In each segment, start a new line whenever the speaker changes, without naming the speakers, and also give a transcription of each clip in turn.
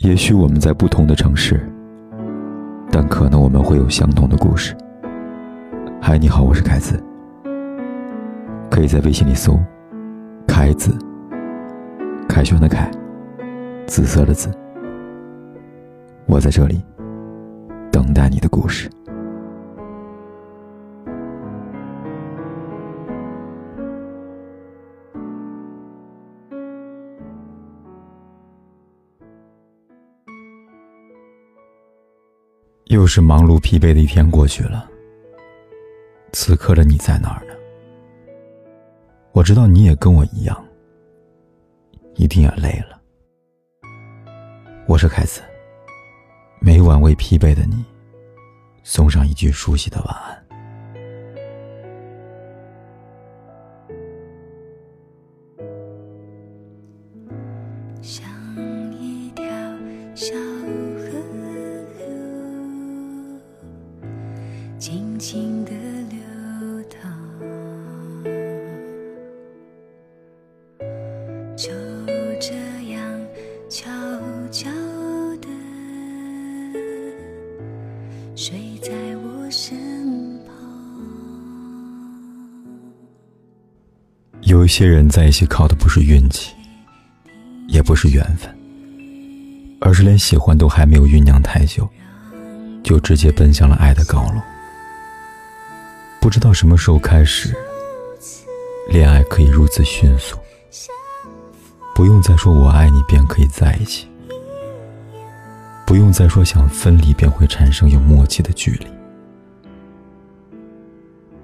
也许我们在不同的城市，但可能我们会有相同的故事。嗨，你好，我是凯子，可以在微信里搜“凯子”，凯旋的凯，紫色的紫。我在这里等待你的故事。又是忙碌疲惫的一天过去了。此刻的你在哪儿呢？我知道你也跟我一样，一定也累了。我是凯子，每晚为疲惫的你送上一句熟悉的晚安。
静静的流淌，就这样悄悄的睡在我身旁。
有一些人在一起靠的不是运气，也不是缘分，而是连喜欢都还没有酝酿太久，就直接奔向了爱的高楼。不知道什么时候开始，恋爱可以如此迅速，不用再说我爱你便可以在一起，不用再说想分离便会产生有默契的距离。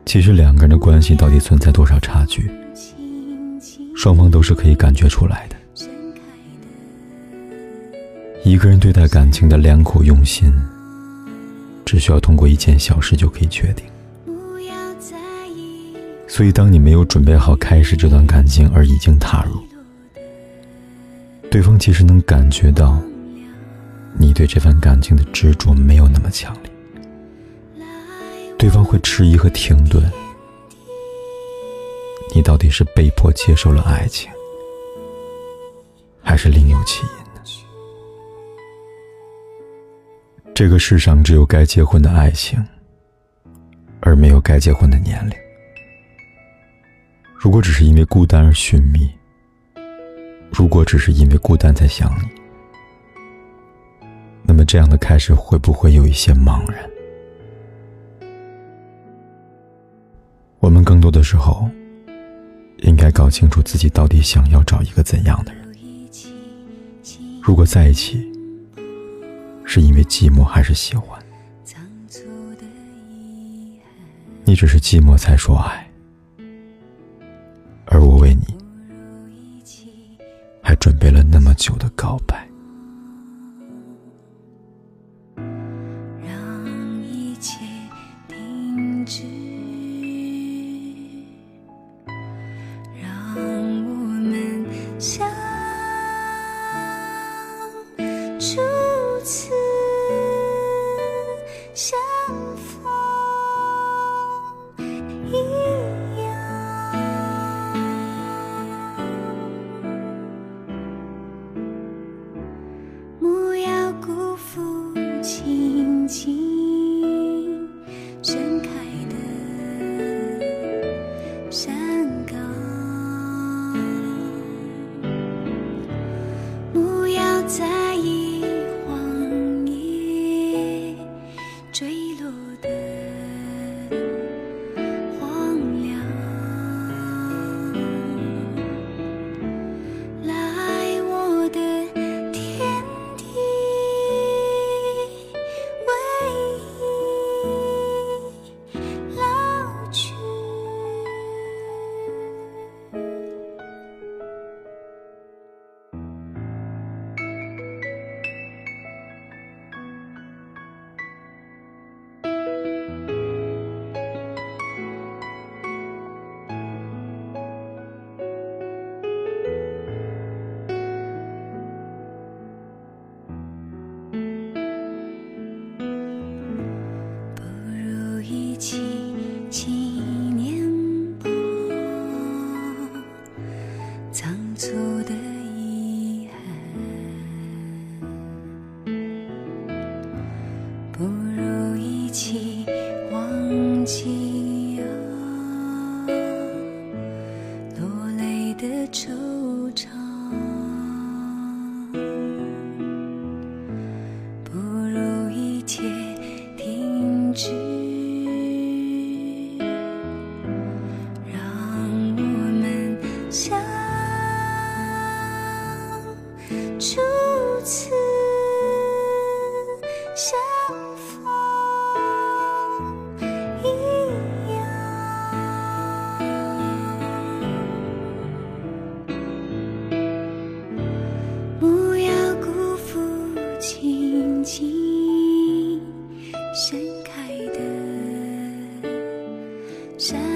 其实两个人的关系到底存在多少差距，双方都是可以感觉出来的。一个人对待感情的良苦用心，只需要通过一件小事就可以确定。所以，当你没有准备好开始这段感情而已经踏入，对方其实能感觉到你对这份感情的执着没有那么强烈，对方会迟疑和停顿。你到底是被迫接受了爱情，还是另有其因呢？这个世上只有该结婚的爱情，而没有该结婚的年龄。如果只是因为孤单而寻觅，如果只是因为孤单在想你，那么这样的开始会不会有一些茫然？我们更多的时候，应该搞清楚自己到底想要找一个怎样的人。如果在一起，是因为寂寞还是喜欢？你只是寂寞才说爱。而我为你，还准备了那么久的告白。
惆怅不如一切停止让我们相山。